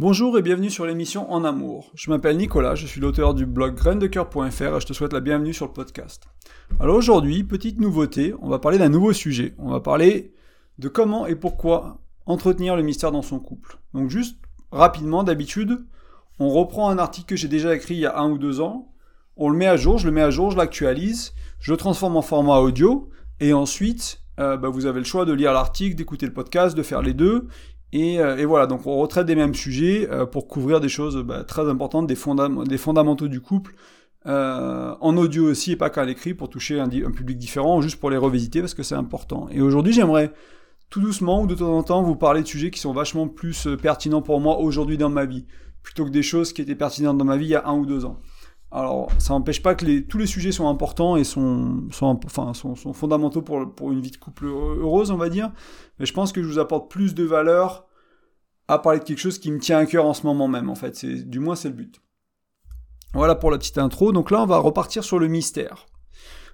Bonjour et bienvenue sur l'émission En Amour. Je m'appelle Nicolas, je suis l'auteur du blog graindecoeur.fr et je te souhaite la bienvenue sur le podcast. Alors aujourd'hui, petite nouveauté, on va parler d'un nouveau sujet. On va parler de comment et pourquoi entretenir le mystère dans son couple. Donc juste rapidement, d'habitude, on reprend un article que j'ai déjà écrit il y a un ou deux ans, on le met à jour, je le mets à jour, je l'actualise, je le transforme en format audio, et ensuite, euh, bah, vous avez le choix de lire l'article, d'écouter le podcast, de faire les deux, euh, et, voilà, donc on retraite des mêmes sujets euh, pour couvrir des choses bah, très importantes, des, fondamentaux du couple, euh, en audio aussi et pas qu'à l'écrit pour toucher un, public différent, juste pour les revisiter parce que c'est important. Et aujourd'hui, j'aimerais tout doucement ou de temps en temps vous parler de sujets qui sont vachement plus pertinents pour moi aujourd'hui dans ma vie, plutôt que des choses qui étaient pertinentes dans ma vie il y a un ou deux ans. Alors, ça n'empêche pas que les, tous les sujets sont importants et sont, enfin, sont fondamentaux pour, pour, une vie de couple heureuse, on va dire. Mais je pense que je vous apporte plus de valeur à parler de quelque chose qui me tient à cœur en ce moment même, en fait. C'est, du moins, c'est le but. Voilà pour la petite intro. Donc là, on va repartir sur le mystère.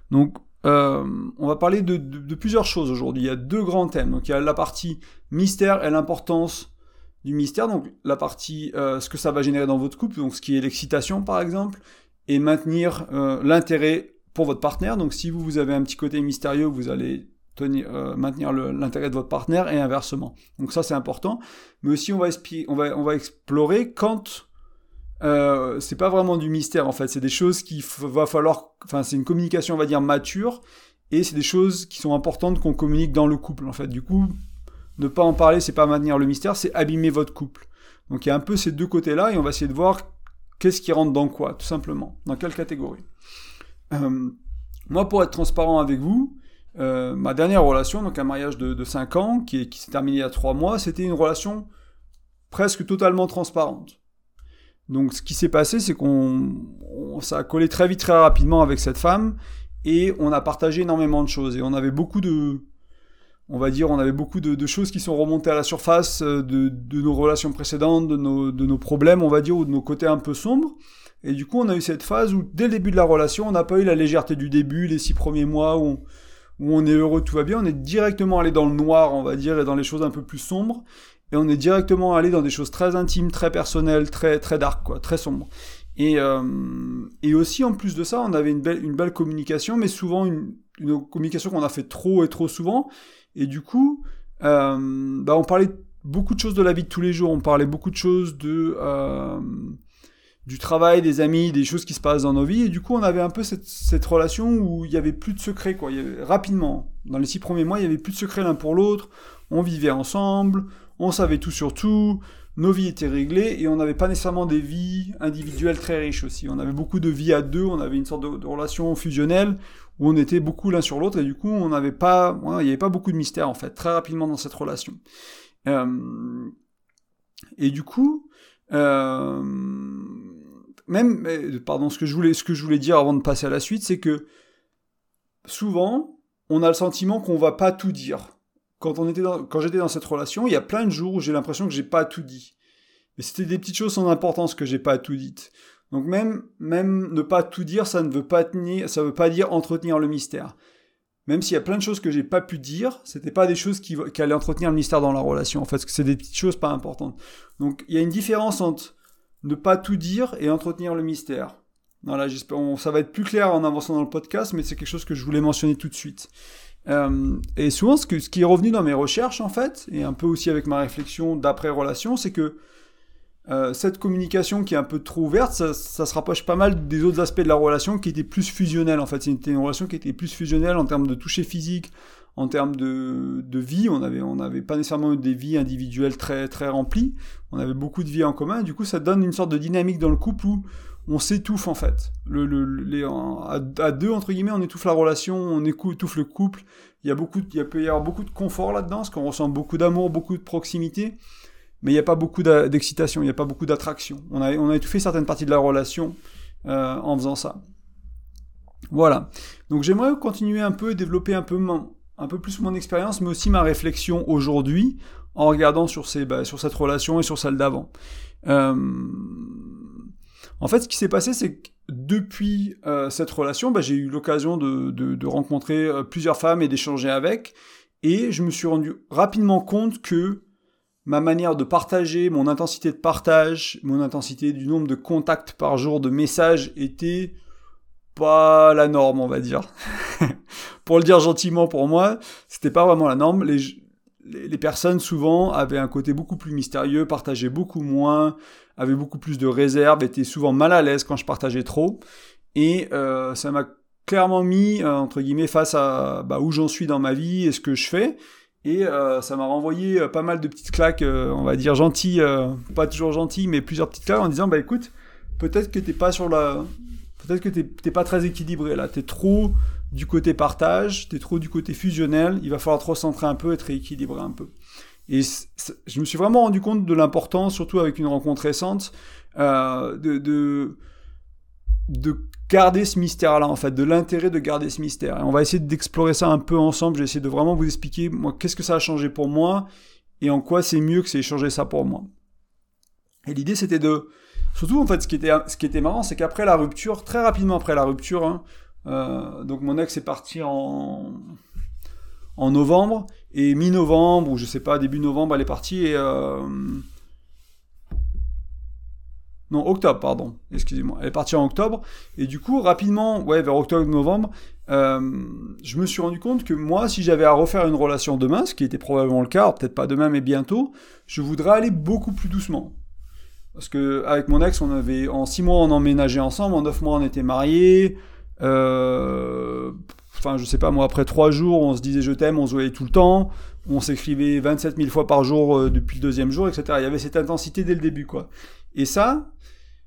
Donc, euh, on va parler de, plusieurs choses aujourd'hui. Il y a deux grands thèmes. Donc, il y a la partie mystère et l'importance du mystère. Donc, la partie, euh, ce que ça va générer dans votre couple. Donc, ce qui est l'excitation, par exemple et maintenir euh, l'intérêt pour votre partenaire. Donc si vous, vous avez un petit côté mystérieux, vous allez tenir, euh, maintenir l'intérêt de votre partenaire et inversement. Donc ça c'est important. Mais aussi on va, on va, on va explorer quand euh, c'est pas vraiment du mystère en fait, c'est des choses qu'il va falloir, enfin c'est une communication on va dire mature et c'est des choses qui sont importantes qu'on communique dans le couple en fait. Du coup, ne pas en parler, c'est pas maintenir le mystère, c'est abîmer votre couple. Donc il y a un peu ces deux côtés-là et on va essayer de voir Qu'est-ce qui rentre dans quoi, tout simplement Dans quelle catégorie euh, Moi, pour être transparent avec vous, euh, ma dernière relation, donc un mariage de, 5 ans, qui, qui s'est terminé il y a 3 mois, c'était une relation presque totalement transparente. Donc ce qui s'est passé, c'est qu'on ça a collé très vite, très rapidement avec cette femme, et on a partagé énormément de choses. Et on avait beaucoup de, on va dire, on avait beaucoup de, choses qui sont remontées à la surface euh, de, nos relations précédentes, de nos, problèmes, on va dire, ou de nos côtés un peu sombres. Et du coup, on a eu cette phase où, dès le début de la relation, on n'a pas eu la légèreté du début, les six premiers mois où on, est heureux, tout va bien. On est directement allé dans le noir, on va dire, et dans les choses un peu plus sombres. Et on est directement allé dans des choses très intimes, très personnelles, très, très dark, quoi, très sombres. Et, euh, et aussi, en plus de ça, on avait une belle, une belle communication, mais souvent une, une communication qu'on a fait trop et trop souvent, et du coup, euh, bah on parlait beaucoup de choses de la vie de tous les jours. On parlait beaucoup de choses de euh, du travail, des amis, des choses qui se passent dans nos vies. Et du coup, on avait un peu cette, cette relation où il y avait plus de secrets, quoi. Y avait, rapidement, dans les six premiers mois, il y avait plus de secrets l'un pour l'autre. On vivait ensemble, on savait tout sur tout. Nos vies étaient réglées et on n'avait pas nécessairement des vies individuelles très riches aussi. On avait beaucoup de vies à deux, on avait une sorte de, de relation fusionnelle où on était beaucoup l'un sur l'autre et du coup on n'avait pas, il n'y avait pas beaucoup de mystère en fait, très rapidement dans cette relation. Euh, et du coup, euh, même, pardon, ce que je voulais, ce que je voulais dire avant de passer à la suite, c'est que souvent on a le sentiment qu'on va pas tout dire. Quand quand j'étais dans cette relation, il y a plein de jours où j'ai l'impression que j'ai pas tout dit. Mais c'était des petites choses sans importance que j'ai pas tout dites. Donc même, même ne pas tout dire, ça ne veut pas tenir, ça veut pas dire entretenir le mystère. Même s'il y a plein de choses que j'ai pas pu dire, c'était pas des choses qui, allaient entretenir le mystère dans la relation. En fait, c'est des petites choses pas importantes. Donc il y a une différence entre ne pas tout dire et entretenir le mystère. Voilà, j'espère, ça va être plus clair en avançant dans le podcast, mais c'est quelque chose que je voulais mentionner tout de suite. Euh, et souvent, ce, qui est revenu dans mes recherches, en fait, et un peu aussi avec ma réflexion d'après relation, c'est que euh, cette communication qui est un peu trop ouverte, ça, se rapproche pas mal des autres aspects de la relation qui étaient plus fusionnels en fait. C'était une relation qui était plus fusionnelle en termes de toucher physique, en termes de, de vie. On avait, on avait pas nécessairement eu des vies individuelles très, très remplies. On avait beaucoup de vies en commun. Du coup, ça donne une sorte de dynamique dans le couple où on s'étouffe en fait. Le, le, les, à, deux, entre guillemets, on étouffe la relation, on étouffe le couple. Il, y a beaucoup, il peut y avoir beaucoup de confort là-dedans, parce qu'on ressent beaucoup d'amour, beaucoup de proximité mais il n'y a pas beaucoup d'excitation, il n'y a pas beaucoup d'attraction. On a, on a étouffé certaines parties de la relation euh, en faisant ça. Voilà. Donc j'aimerais continuer un peu développer un peu, un peu plus mon expérience, mais aussi ma réflexion aujourd'hui en regardant sur, ces, bah, sur cette relation et sur celle d'avant. Euh, en fait, ce qui s'est passé, c'est que depuis euh, cette relation, bah, j'ai eu l'occasion de, de, de, rencontrer plusieurs femmes et d'échanger avec, et je me suis rendu rapidement compte que ma manière de partager, mon intensité de partage, mon intensité du nombre de contacts par jour, de messages était pas la norme, on va dire. pour le dire gentiment pour moi, c'était pas vraiment la norme. Les, les, personnes souvent avaient un côté beaucoup plus mystérieux, partageaient beaucoup moins, avaient beaucoup plus de réserve, étaient souvent mal à l'aise quand je partageais trop. Et euh, ça m'a clairement mis, euh, entre guillemets, face à bah, où j'en suis dans ma vie et ce que je fais. Et euh, ça m'a renvoyé pas mal de petites claques, on va dire gentilles, pas toujours gentilles, mais plusieurs petites claques en disant, bah écoute, peut-être que t'es pas sur la... Peut-être que t'es pas très équilibré là, t'es trop du côté partage, t'es trop du côté fusionnel, il va falloir te recentrer un peu, être rééquilibrer un peu. Et je me suis vraiment rendu compte de l'importance, surtout avec une rencontre récente, euh, de, garder ce mystère-là, en fait, de l'intérêt de garder ce mystère. Et on va essayer d'explorer ça un peu ensemble. J'ai essayé de vraiment vous expliquer, moi, qu'est-ce que ça a changé pour moi et en quoi c'est mieux que c'est changé ça pour moi. Et l'idée, c'était de... Surtout, en fait, ce qui était, marrant, c'est qu'après la rupture, très rapidement après la rupture, hein, euh, donc mon ex est parti en, novembre, et mi-novembre, ou je sais pas, début novembre, elle est partie. Euh, non, octobre, pardon, excusez-moi. Elle est partie en octobre, et du coup, rapidement, vers octobre-novembre, euh, je me suis rendu compte que moi, si j'avais à refaire une relation demain, ce qui était probablement le cas, peut-être pas demain, mais bientôt, je voudrais aller beaucoup plus doucement. Parce que avec mon ex, on avait en six mois on emménageait ensemble, en neuf mois on était mariés, euh, enfin, je sais pas, moi, après trois jours, on se disait je t'aime, on se voyait tout le temps, on s'écrivait 27 000 fois par jour euh, depuis le deuxième jour, etc. Il y avait cette intensité dès le début, quoi. Et ça,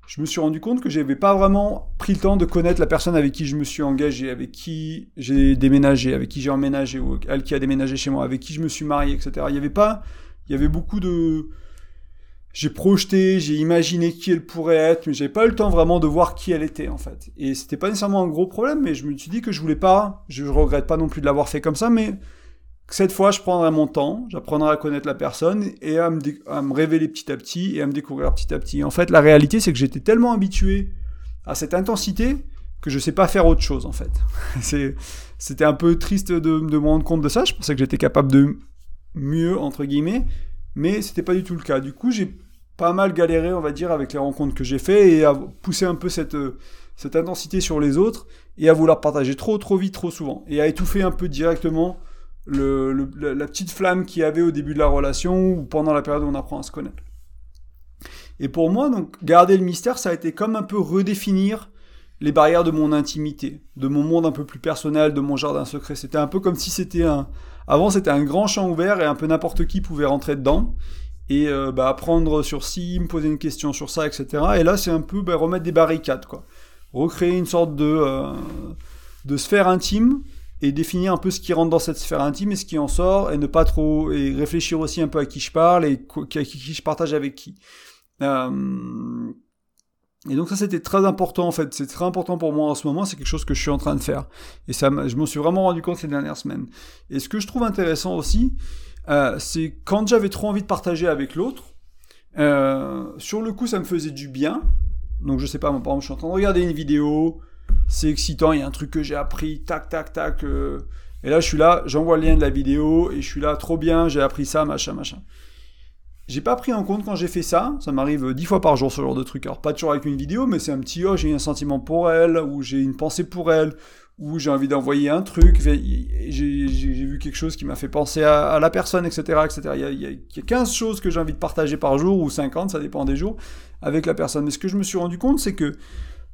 je me suis rendu compte que j'avais pas vraiment pris le temps de connaître la personne avec qui je me suis engagé, avec qui j'ai déménagé, avec qui j'ai emménagé, ou elle qui a déménagé chez moi, avec qui je me suis marié, etc. Il y avait pas, il y avait beaucoup de, j'ai projeté, j'ai imaginé qui elle pourrait être, mais j'avais pas eu le temps vraiment de voir qui elle était en fait. Et c'était pas nécessairement un gros problème, mais je me suis dit que je voulais pas, je regrette pas non plus de l'avoir fait comme ça, mais cette fois je prendrai mon temps, j'apprendrai à connaître la personne et à me, révéler petit à petit et à me découvrir petit à petit. en fait, la réalité c'est que j'étais tellement habitué à cette intensité que je sais pas faire autre chose en fait. c'était un peu triste de me rendre compte de ça. Je pensais que j'étais capable de mieux entre guillemets mais c'était pas du tout le cas. Du coup, j'ai pas mal galéré, on va dire, avec les rencontres que j'ai fait et à pousser un peu cette, euh, cette intensité sur les autres et à vouloir partager trop, trop vite, trop souvent et à étouffer un peu directement la petite flamme qu'il y avait au début de la relation ou pendant la période où on apprend à se connaître. Et pour moi, donc, garder le mystère, ça a été comme un peu redéfinir les barrières de mon intimité, de mon monde un peu plus personnel, de mon jardin secret. C'était un peu comme si c'était un, avant, c'était un grand champ ouvert et un peu n'importe qui pouvait rentrer dedans et euh, bah, apprendre sur ci, me poser une question sur ça, etc. Et là, c'est un peu bah, remettre des barricades, quoi. Recréer une sorte de, euh, de sphère intime et définir un peu ce qui rentre dans cette sphère intime et ce qui en sort et ne pas trop et réfléchir aussi un peu à qui je parle et à qui je partage avec qui. Euh, et donc ça c'était très important en fait, c'est très important pour moi en ce moment, c'est quelque chose que je suis en train de faire. Et ça, je m'en suis vraiment rendu compte ces dernières semaines. Et ce que je trouve intéressant aussi, euh, c'est quand j'avais trop envie de partager avec l'autre, euh, sur le coup ça me faisait du bien. Donc je sais pas, par exemple je suis en train de regarder une vidéo, c'est excitant, il y a un truc que j'ai appris, tac tac tac. Euh, et là je suis là, j'envoie le lien de la vidéo et je suis là, trop bien, j'ai appris ça, machin machin. J'ai pas pris en compte quand j'ai fait ça, ça m'arrive dix fois par jour ce genre de truc. Alors pas toujours avec une vidéo, mais c'est un petit oh j'ai un sentiment pour elle, ou j'ai une pensée pour elle, ou j'ai envie d'envoyer un truc, j'ai vu quelque chose qui m'a fait penser à, la personne, etc. etc. Il, y a, il, y a, 15 choses que j'ai envie de partager par jour, ou 50, ça dépend des jours, avec la personne. Mais ce que je me suis rendu compte, c'est que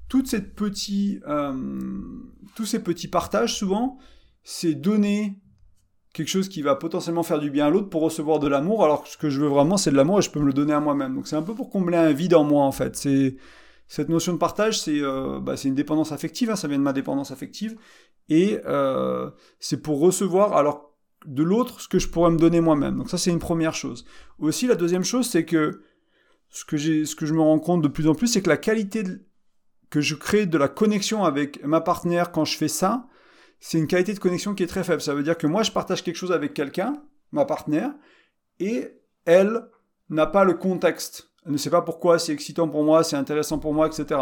toute cette petite, euh, tous ces petits partages, souvent, c'est donner quelque chose qui va potentiellement faire du bien à l'autre pour recevoir de l'amour, alors que ce que je veux vraiment, c'est de l'amour et je peux me le donner à moi-même. Donc c'est un peu pour combler un vide en moi, en fait. C'est cette notion de partage, c'est euh, bah, une dépendance affective, hein, ça vient de ma dépendance affective, et euh, c'est pour recevoir alors de l'autre ce que je pourrais me donner moi-même. Donc ça, c'est une première chose. Aussi, la deuxième chose, c'est que ce que, ce que je me rends compte de plus en plus, c'est que la qualité que je crée de la connexion avec ma partenaire quand je fais ça, c'est une qualité de connexion qui est très faible. Ça veut dire que moi, je partage quelque chose avec quelqu'un, ma partenaire, et elle n'a pas le contexte. Elle ne sait pas pourquoi c'est excitant pour moi, c'est intéressant pour moi, etc.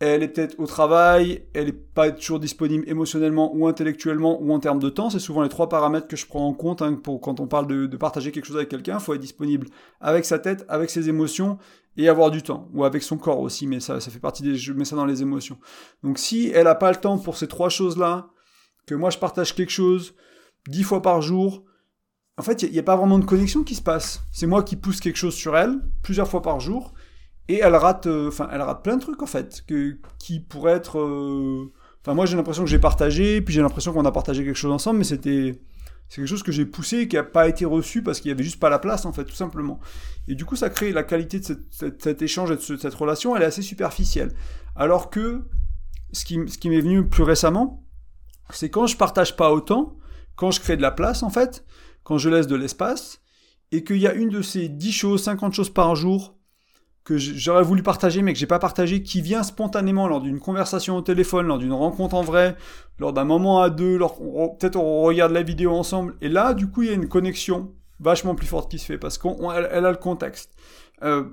elle est peut-être au travail, elle n'est pas toujours disponible émotionnellement ou intellectuellement ou en termes de temps. C'est souvent les trois paramètres que je prends en compte hein, pour quand on parle de, partager quelque chose avec quelqu'un. Il faut être disponible avec sa tête, avec ses émotions et avoir du temps ou avec son corps aussi. Mais ça, ça fait partie des, je mets ça dans les émotions. Donc si elle n'a pas le temps pour ces trois choses-là, que moi je partage quelque chose dix fois par jour, en fait, il n'y a, pas vraiment de connexion qui se passe. C'est moi qui pousse quelque chose sur elle plusieurs fois par jour et elle rate, euh, enfin, elle rate plein de trucs en fait, qui pourraient être. Euh, enfin, moi j'ai l'impression que j'ai partagé, puis j'ai l'impression qu'on a partagé quelque chose ensemble, mais c'était. C'est quelque chose que j'ai poussé et qui n'a pas été reçu parce qu'il n'y avait juste pas la place, en fait, tout simplement. Et du coup, ça crée la qualité de cet échange et de cette relation, elle est assez superficielle. Alors que ce qui m'est venu plus récemment, c'est quand je partage pas autant, quand je crée de la place, en fait, quand je laisse de l'espace, et qu'il y a une de ces 10 choses, 50 choses par jour que j'aurais voulu partager mais que j'ai pas partagé, qui vient spontanément lors d'une conversation au téléphone, lors d'une rencontre en vrai, lors d'un moment à deux, peut-être on regarde la vidéo ensemble. Et là, du coup, il y a une connexion vachement plus forte qui se fait parce qu'elle elle a le contexte. Euh,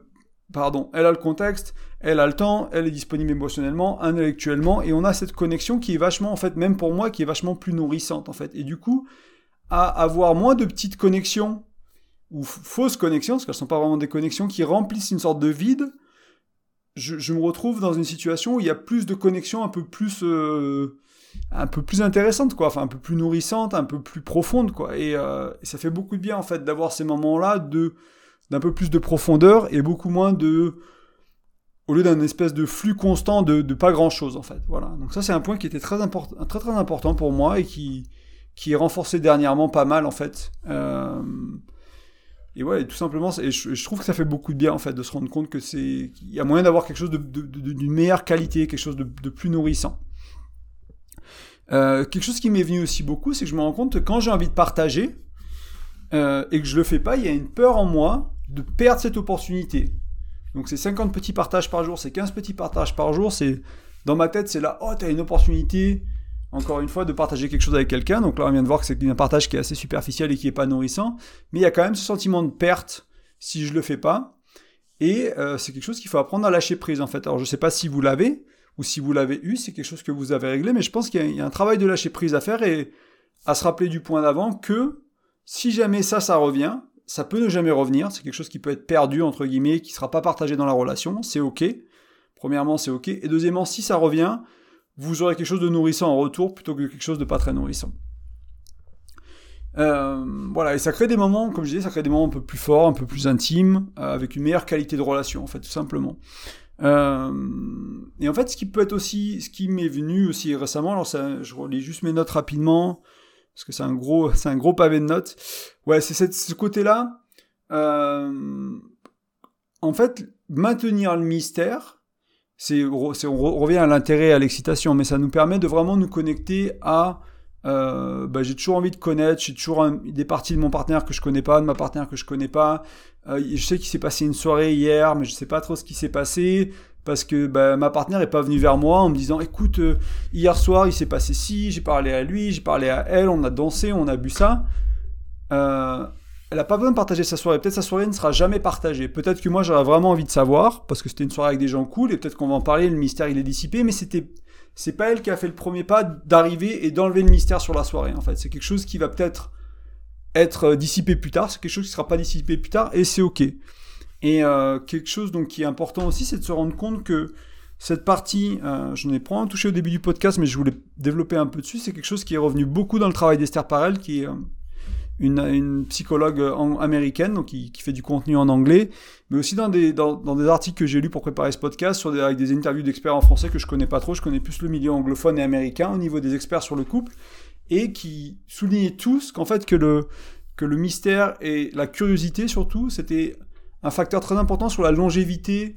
pardon, elle a le contexte, elle a le temps, elle est disponible émotionnellement, intellectuellement, et on a cette connexion qui est vachement, en fait, même pour moi, qui est vachement plus nourrissante, en fait. Et du coup, à avoir moins de petites connexions ou fausses connexions, parce qu'elles ne sont pas vraiment des connexions, qui remplissent une sorte de vide, je, me retrouve dans une situation où il y a plus de connexions un peu plus, euh, un intéressantes, quoi, enfin un peu plus nourrissantes, un peu plus profondes, quoi. Euh, et, ça fait beaucoup de bien en fait d'avoir ces moments-là de d'un peu plus de profondeur et beaucoup moins de au lieu d'un espèce de flux constant de, pas grand chose en fait. Voilà. Donc ça c'est un point qui était très important, très très important pour moi et qui qui est renforcé dernièrement pas mal en fait. Euh, et ouais, tout simplement, et je, trouve que ça fait beaucoup de bien en fait de se rendre compte que c'est, il y a moyen d'avoir quelque chose de, d'une meilleure qualité, quelque chose de, plus nourrissant. Euh, quelque chose qui m'est venu aussi beaucoup, c'est que je me rends compte que quand j'ai envie de partager euh, et que je le fais pas, il y a une peur en moi de perdre cette opportunité. Donc c'est 50 petits partages par jour, c'est 15 petits partages par jour, c'est dans ma tête c'est là, oh t'as une opportunité, encore une fois, de partager quelque chose avec quelqu'un. Donc là, on vient de voir que c'est un partage qui est assez superficiel et qui n'est pas nourrissant. Mais il y a quand même ce sentiment de perte si je le fais pas. Et euh, c'est quelque chose qu'il faut apprendre à lâcher prise, en fait. Alors, je ne sais pas si vous l'avez ou si vous l'avez eu, c'est quelque chose que vous avez réglé, mais je pense qu'il y, a un travail de lâcher prise à faire et à se rappeler du point d'avant que si jamais ça, ça revient, ça peut ne jamais revenir. C'est quelque chose qui peut être perdu, entre guillemets, qui ne sera pas partagé dans la relation. C'est OK. Premièrement, c'est OK. Et deuxièmement, si ça revient, vous aurez quelque chose de nourrissant en retour plutôt que quelque chose de pas très nourrissant. Euh, voilà, et ça crée des moments, comme je disais, ça crée des moments un peu plus forts, un peu plus intimes, euh, avec une meilleure qualité de relation, en fait, tout simplement. Euh, et en fait, ce qui peut être aussi, ce qui m'est venu aussi récemment, alors ça, je relis juste mes notes rapidement, parce que c'est un gros, c'est un gros pavé de notes. Ouais, c'est ce côté-là. en fait, maintenir le mystère, c'est, on revient à l'intérêt, à l'excitation, mais ça nous permet de vraiment nous connecter à euh, bah, j'ai toujours envie de connaître, j'ai toujours des parties de mon partenaire que je connais pas, de ma partenaire que je connais pas. Euh, je sais qu'il s'est passé une soirée hier, mais je sais pas trop ce qui s'est passé parce que bah, ma partenaire est pas venue vers moi en me disant écoute euh, hier soir il s'est passé ci, j'ai parlé à lui, j'ai parlé à elle, on a dansé, on a bu ça. Euh, elle n'a pas besoin de partager sa soirée. Peut-être sa soirée ne sera jamais partagée. Peut-être que moi j'aurais vraiment envie de savoir, parce que c'était une soirée avec des gens cool, et peut-être qu'on va en parler, le mystère il est dissipé, mais c'était, c'est pas elle qui a fait le premier pas d'arriver et d'enlever le mystère sur la soirée, en fait. C'est quelque chose qui va peut-être être dissipé plus tard, c'est quelque chose qui sera pas dissipé plus tard, et c'est ok. Et euh, quelque chose donc qui est important aussi, c'est de se rendre compte que cette partie, euh, je n'ai pas touché au début du podcast, mais je voulais développer un peu dessus, c'est quelque chose qui est revenu beaucoup dans le travail d'Esther Parel, qui est une, psychologue américaine donc qui, fait du contenu en anglais, mais aussi dans des, dans, des articles que j'ai lus pour préparer ce podcast, sur avec des interviews d'experts en français que je connais pas trop, je connais plus le milieu anglophone et américain au niveau des experts sur le couple, et qui soulignaient tous qu'en fait que le, que le mystère et la curiosité surtout, c'était un facteur très important sur la longévité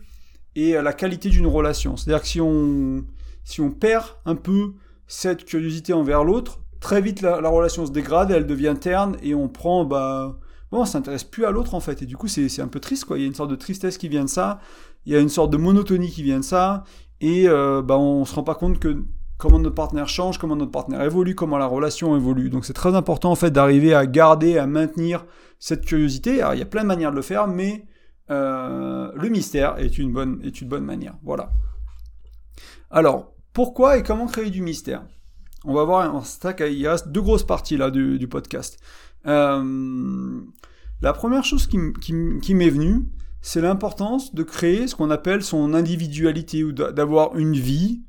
et la qualité d'une relation. C'est-à-dire que si on, si on perd un peu cette curiosité envers l'autre, très vite la, relation se dégrade, elle devient terne et on prend bah bon, on s'intéresse plus à l'autre en fait et du coup c'est un peu triste quoi. Il y a une sorte de tristesse qui vient de ça, il y a une sorte de monotonie qui vient de ça et euh, bah on se rend pas compte que comment notre partenaire change, comment notre partenaire évolue, comment la relation évolue. Donc c'est très important en fait d'arriver à garder, à maintenir cette curiosité. Il y a plein de manières de le faire, mais euh, le mystère est une bonne est une bonne manière. Voilà. Alors, pourquoi et comment créer du mystère? On va voir, un stack, il reste deux grosses parties là du, podcast. Euh, la première chose qui m'est venue, c'est l'importance de créer ce qu'on appelle son individualité ou d'avoir une vie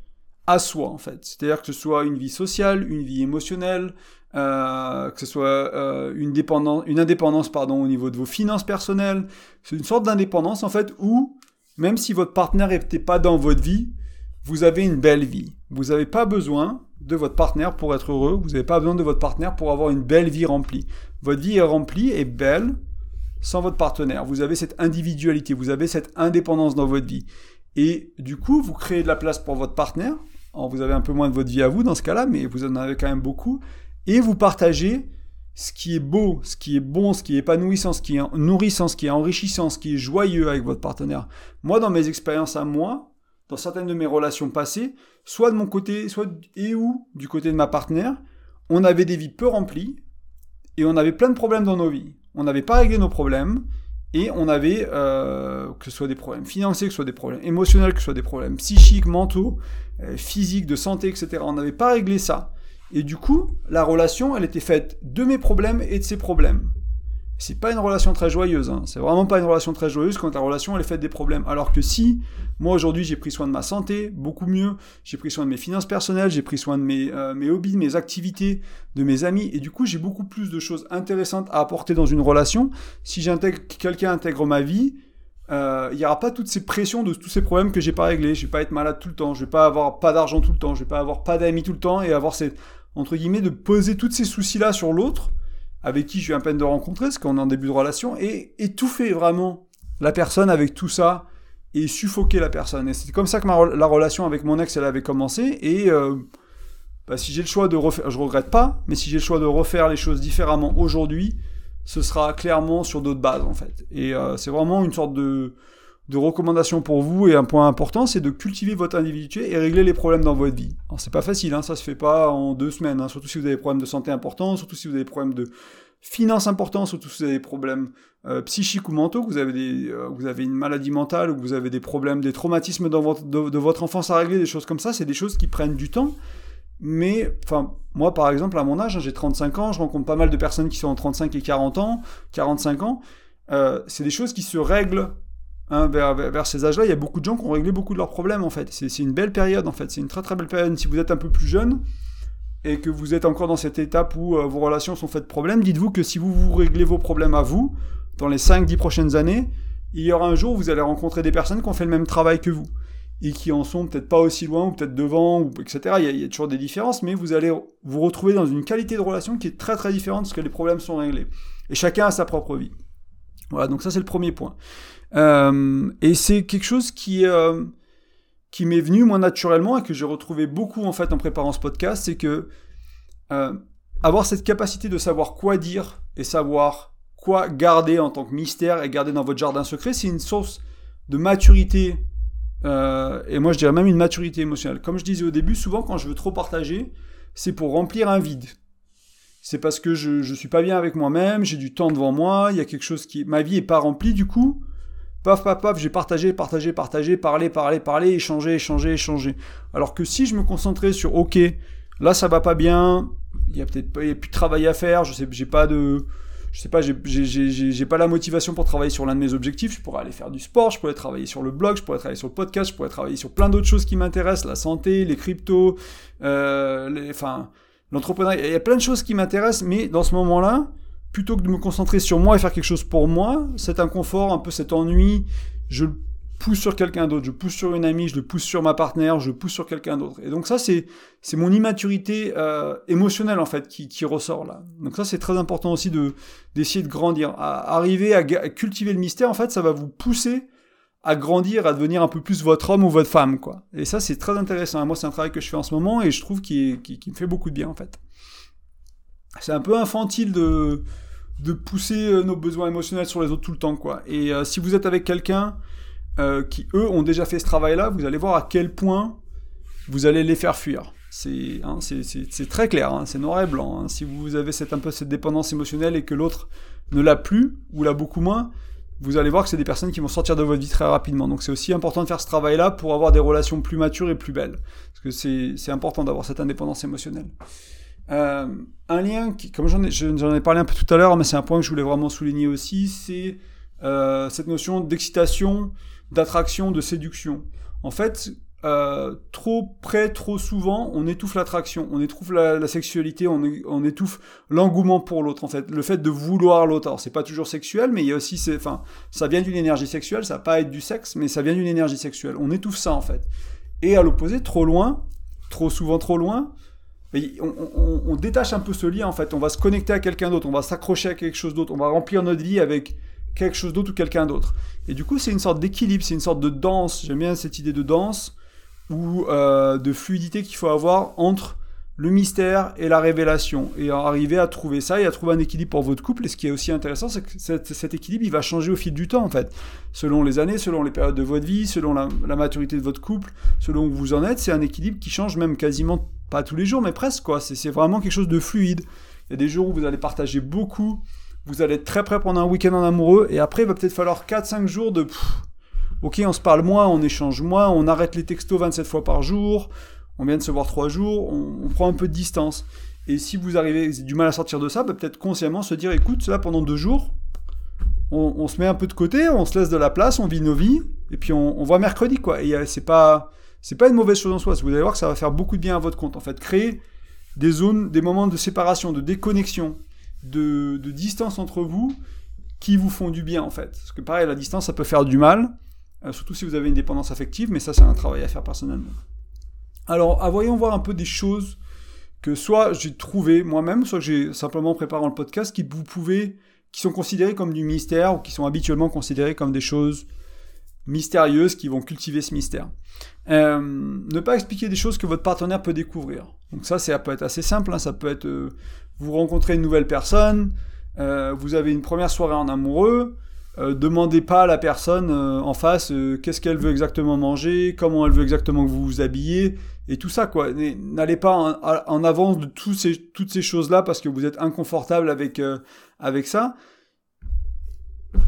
à soi en fait. C'est-à-dire que ce soit une vie sociale, une vie émotionnelle, euh, que ce soit euh, une, dépendance, une indépendance pardon, au niveau de vos finances personnelles. C'est une sorte d'indépendance en fait où même si votre partenaire n'était pas dans votre vie, vous avez une belle vie. Vous n'avez pas besoin de votre partenaire pour être heureux, vous n'avez pas besoin de votre partenaire pour avoir une belle vie remplie. Votre vie est remplie et belle sans votre partenaire. Vous avez cette individualité, vous avez cette indépendance dans votre vie. Et du coup, vous créez de la place pour votre partenaire. vous avez un peu moins de votre vie à vous dans ce cas-là, mais vous en avez quand même beaucoup. Et vous partagez ce qui est beau, ce qui est bon, ce qui est épanouissant, ce qui est nourrissant, ce qui est enrichissant, ce qui est joyeux avec votre partenaire. Moi, dans mes expériences à moi, dans certaines de mes relations passées, soit de mon côté, soit et ou du côté de ma partenaire, on avait des vies peu remplies et on avait plein de problèmes dans nos vies on n'avait pas réglé nos problèmes et on avait, euh, que ce soit des problèmes financiers, que ce soit des problèmes émotionnels, que ce soit des problèmes psychiques, mentaux, euh, physiques, de santé, etc. On n'avait pas réglé ça. Et du coup, la relation, elle était faite de mes problèmes et de ses problèmes c'est pas une relation très joyeuse. Hein. C'est vraiment pas une relation très joyeuse quand la relation elle est faite des problèmes. Alors que si moi aujourd'hui j'ai pris soin de ma santé, beaucoup mieux, j'ai pris soin de mes finances personnelles, j'ai pris soin de mes, euh, mes hobbies, mes activités, de mes amis, et du coup j'ai beaucoup plus de choses intéressantes à apporter dans une relation. Si j'intègre quelqu'un intègre ma vie, euh, il n'y aura pas toutes ces pressions de tous ces problèmes que j'ai pas réglés. Je vais pas être malade tout le temps, je vais pas avoir pas d'argent tout le temps, je vais pas avoir pas d'amis tout le temps et avoir cette entre guillemets de poser tous ces soucis là sur l'autre avec qui je viens à peine de rencontrer, parce qu'on est en début de relation, et étouffer vraiment la personne avec tout ça, et suffoquer la personne. Et c'est comme ça que la relation avec mon ex, elle avait commencé, et euh, bah, si j'ai le choix de refaire, je regrette pas, mais si j'ai le choix de refaire les choses différemment aujourd'hui, ce sera clairement sur d'autres bases, en fait. Et euh, c'est vraiment une sorte de de recommandations pour vous et un point important, c'est de cultiver votre individualité et régler les problèmes dans votre vie. Alors c'est pas facile, hein, ça se fait pas en deux semaines, hein, surtout si vous avez des problèmes de santé importants, surtout si vous avez des problèmes de finances importants, surtout si vous avez des problèmes euh, psychiques ou mentaux, que vous avez des, euh, vous avez une maladie mentale ou que vous avez des problèmes, des traumatismes dans votre, de, votre enfance à régler, des choses comme ça, c'est des choses qui prennent du temps. Mais, enfin, moi par exemple, à mon âge, hein, j'ai 35 ans, je rencontre pas mal de personnes qui sont en 35 et 40 ans, 45 ans. Euh, c'est des choses qui se règlent Hein, vers, ces âges-là, il y a beaucoup de gens qui ont réglé beaucoup de leurs problèmes en fait. C'est une belle période en fait, c'est une très très belle période. Si vous êtes un peu plus jeune et que vous êtes encore dans cette étape où euh, vos relations sont faites de problèmes, dites-vous que si vous vous réglez vos problèmes à vous, dans les 5-10 prochaines années, il y aura un jour où vous allez rencontrer des personnes qui ont fait le même travail que vous et qui en sont peut-être pas aussi loin ou peut-être devant, ou, etc. Il y, a, il y, a, toujours des différences, mais vous allez vous retrouver dans une qualité de relation qui est très très différente parce que les problèmes sont réglés. Et chacun a sa propre vie. Voilà, donc ça c'est le premier point. Euh, et c'est quelque chose qui, euh, qui m'est venu moi naturellement et que j'ai retrouvé beaucoup en fait en préparant ce podcast, c'est que euh, avoir cette capacité de savoir quoi dire et savoir quoi garder en tant que mystère et garder dans votre jardin secret, c'est une source de maturité et moi je dirais même une maturité émotionnelle. Comme je disais au début, souvent quand je veux trop partager, c'est pour remplir un vide. C'est parce que je, je suis pas bien avec moi-même, j'ai du temps devant moi, il y a quelque chose qui... Ma vie est pas remplie du coup, paf, paf, paf, j'ai partagé, partagé, partagé, parlé, parlé, parlé, échangé, échangé, échangé. Alors que si je me concentrais sur, ok, là ça va pas bien, il y a peut-être pas, y a plus de travail à faire, je sais, j'ai pas de, je sais pas, j'ai pas la motivation pour travailler sur l'un de mes objectifs, je pourrais aller faire du sport, je pourrais travailler sur le blog, je pourrais travailler sur le podcast, je pourrais travailler sur plein d'autres choses qui m'intéressent, la santé, les cryptos, euh, enfin, l'entrepreneuriat, il y a plein de choses qui m'intéressent, mais dans ce moment-là, plutôt que de me concentrer sur moi et faire quelque chose pour moi, cet inconfort, un peu cet ennui, je le pousse sur quelqu'un d'autre, je pousse sur une amie, je le pousse sur ma partenaire, je pousse sur quelqu'un d'autre. Et donc ça, c'est c'est mon immaturité euh, émotionnelle en fait qui, qui ressort là. Donc ça, c'est très important aussi de d'essayer de grandir, à arriver à, cultiver le mystère. En fait, ça va vous pousser à grandir, à devenir un peu plus votre homme ou votre femme, quoi. Et ça, c'est très intéressant. Moi, c'est un travail que je fais en ce moment et je trouve qu'il qui, qui me fait beaucoup de bien en fait c'est un peu infantile de, de pousser euh, nos besoins émotionnels sur les autres tout le temps, quoi. Et euh, si vous êtes avec quelqu'un euh, qui, eux, ont déjà fait ce travail-là, vous allez voir à quel point vous allez les faire fuir. C'est hein, très clair, hein, c'est noir et blanc. Hein. Si vous avez cette, un peu cette dépendance émotionnelle et que l'autre ne l'a plus, ou l'a beaucoup moins, vous allez voir que c'est des personnes qui vont sortir de votre vie très rapidement. Donc c'est aussi important de faire ce travail-là pour avoir des relations plus matures et plus belles. Parce que c'est important d'avoir cette indépendance émotionnelle. Euh, un lien qui, comme j'en ai, ai parlé un peu tout à l'heure, mais c'est un point que je voulais vraiment souligner aussi, c'est euh, cette notion d'excitation, d'attraction, de séduction. En fait, euh, trop près, trop souvent, on étouffe l'attraction, on étouffe la, sexualité, on, étouffe l'engouement pour l'autre. En fait, le fait de vouloir l'autre. Alors, c'est pas toujours sexuel, mais il y a aussi, enfin, ça vient d'une énergie sexuelle. Ça va pas être du sexe, mais ça vient d'une énergie sexuelle. On étouffe ça en fait. Et à l'opposé, trop loin, trop souvent, trop loin. On, on, détache un peu ce lien en fait. On va se connecter à quelqu'un d'autre, on va s'accrocher à quelque chose d'autre, on va remplir notre vie avec quelque chose d'autre ou quelqu'un d'autre. Et du coup, c'est une sorte d'équilibre, c'est une sorte de danse. J'aime bien cette idée de danse ou euh, de fluidité qu'il faut avoir entre le mystère et la révélation, et arriver à trouver ça et à trouver un équilibre pour votre couple. Et ce qui est aussi intéressant, c'est que cet, équilibre, il va changer au fil du temps, en fait. Selon les années, selon les périodes de votre vie, selon la, maturité de votre couple, selon où vous en êtes, c'est un équilibre qui change même quasiment, pas tous les jours, mais presque, quoi. C'est vraiment quelque chose de fluide. Il y a des jours où vous allez partager beaucoup, vous allez être très prêt pendant un week-end en amoureux, et après, il va peut-être falloir 4-5 jours de ok, on se parle moins, on échange moins, on arrête les textos 27 fois par jour, on vient de se voir 3 jours, on, prend un peu de distance. Et si vous arrivez, du mal à sortir de ça, bah, peut-être consciemment se dire, écoute, là, pendant deux jours, on, se met un peu de côté, on se laisse de la place, on vit nos vies, et puis on, voit mercredi, quoi. Et euh, c'est pas, pas une mauvaise chose en soi. Vous allez voir que ça va faire beaucoup de bien à votre compte. En fait, créer des zones, des moments de séparation, de déconnexion, de, de distance entre vous, qui vous font du bien, en fait. Parce que pareil, la distance, ça peut faire du mal. Euh, surtout si vous avez une dépendance affective, mais ça c'est un travail à faire personnellement. Alors, voyons voir un peu des choses que soit j'ai trouvé moi-même, soit j'ai simplement préparé le podcast, qui vous pouvez, qui sont considérés comme du mystère ou qui sont habituellement considérés comme des choses mystérieuses qui vont cultiver ce mystère. Euh, ne pas expliquer des choses que votre partenaire peut découvrir. Donc ça, ça peut être assez simple. Hein. ça peut être euh, vous rencontrez une nouvelle personne, vous avez une première soirée en amoureux, euh, demandez pas à la personne euh, en face euh, qu'est-ce qu'elle veut exactement manger, comment elle veut exactement que vous vous habillez, et tout ça, quoi. N'allez pas en, avance de toutes ces choses-là parce que vous êtes inconfortable avec, avec ça.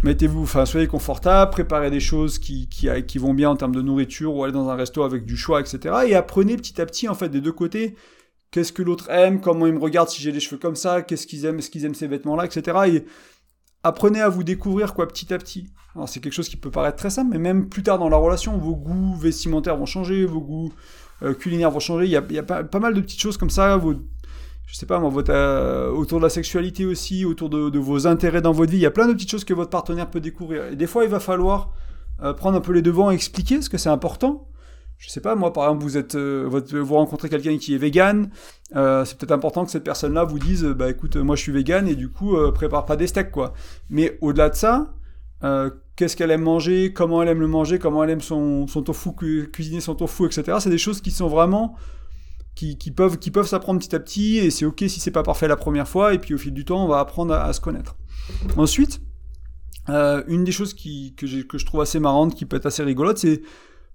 Mettez-vous, enfin, soyez confortable, préparez des choses qui, qui, vont bien en termes de nourriture ou aller dans un resto avec du choix, etc. Et apprenez petit à petit, en fait, des deux côtés, qu'est-ce que l'autre aime, comment il me regarde si j'ai les cheveux comme ça, qu'est-ce qu'ils aiment, est-ce qu'ils aiment ces vêtements-là, etc. Et apprenez à vous découvrir quoi petit à petit. C'est quelque chose qui peut paraître très simple, mais même plus tard dans la relation, vos goûts vestimentaires vont changer, vos goûts euh, culinaires vont changer. Il y a, pas, mal de petites choses comme ça. Je sais pas euh, autour de la sexualité aussi, autour de, vos intérêts dans votre vie. Il y a plein de petites choses que votre partenaire peut découvrir. Et des fois, il va falloir euh, prendre un peu les devants et expliquer ce que c'est important je sais pas, moi par exemple, vous êtes, euh, vous rencontrez quelqu'un qui est vegan, euh, c'est peut-être important que cette personne-là vous dise, bah écoute, moi je suis vegan et du coup euh, prépare pas des steaks quoi. Mais au-delà de ça, qu'est-ce qu'elle aime manger, comment elle aime le manger, comment elle aime son, tofu, cuisiner son tofu, etc. C'est des choses qui sont vraiment qui, qui peuvent qui peuvent s'apprendre petit à petit et c'est ok si c'est pas parfait la première fois et puis au fil du temps on va apprendre à, se connaître. Ensuite, une des choses qui, que, que je trouve assez marrante, qui peut être assez rigolote, c'est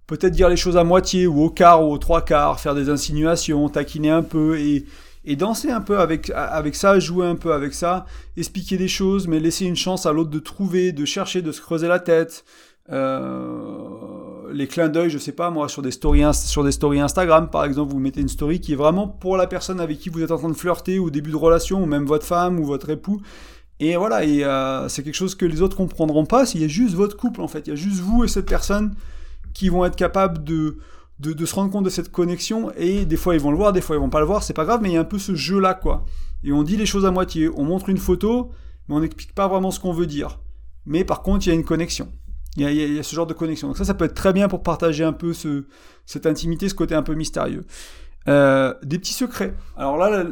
peut-être dire les choses à moitié ou au quart ou aux trois quarts, faire des insinuations, taquiner un peu et, et danser un peu avec, avec ça, jouer un peu avec ça, expliquer des choses, mais laisser une chance à l'autre de trouver, de chercher, de se creuser la tête. Euh, les clins d'œil, je sais pas moi, sur des stories sur des stories Instagram par exemple, vous mettez une story qui est vraiment pour la personne avec qui vous êtes en train de flirter au début de relation, ou même votre femme ou votre époux. Et voilà, et euh, c'est quelque chose que les autres comprendront pas. S'il y a juste votre couple en fait, il y a juste vous et cette personne qui vont être capables de, de, se rendre compte de cette connexion, et des fois ils vont le voir, des fois ils vont pas le voir, c'est pas grave, mais il y a un peu ce jeu-là, quoi. Et on dit les choses à moitié, on montre une photo, mais on n'explique pas vraiment ce qu'on veut dire. Mais par contre, il y a une connexion. Il y, a, ce genre de connexion. Donc ça, ça peut être très bien pour partager un peu ce, cette intimité, ce côté un peu mystérieux. Euh, des petits secrets. Alors là,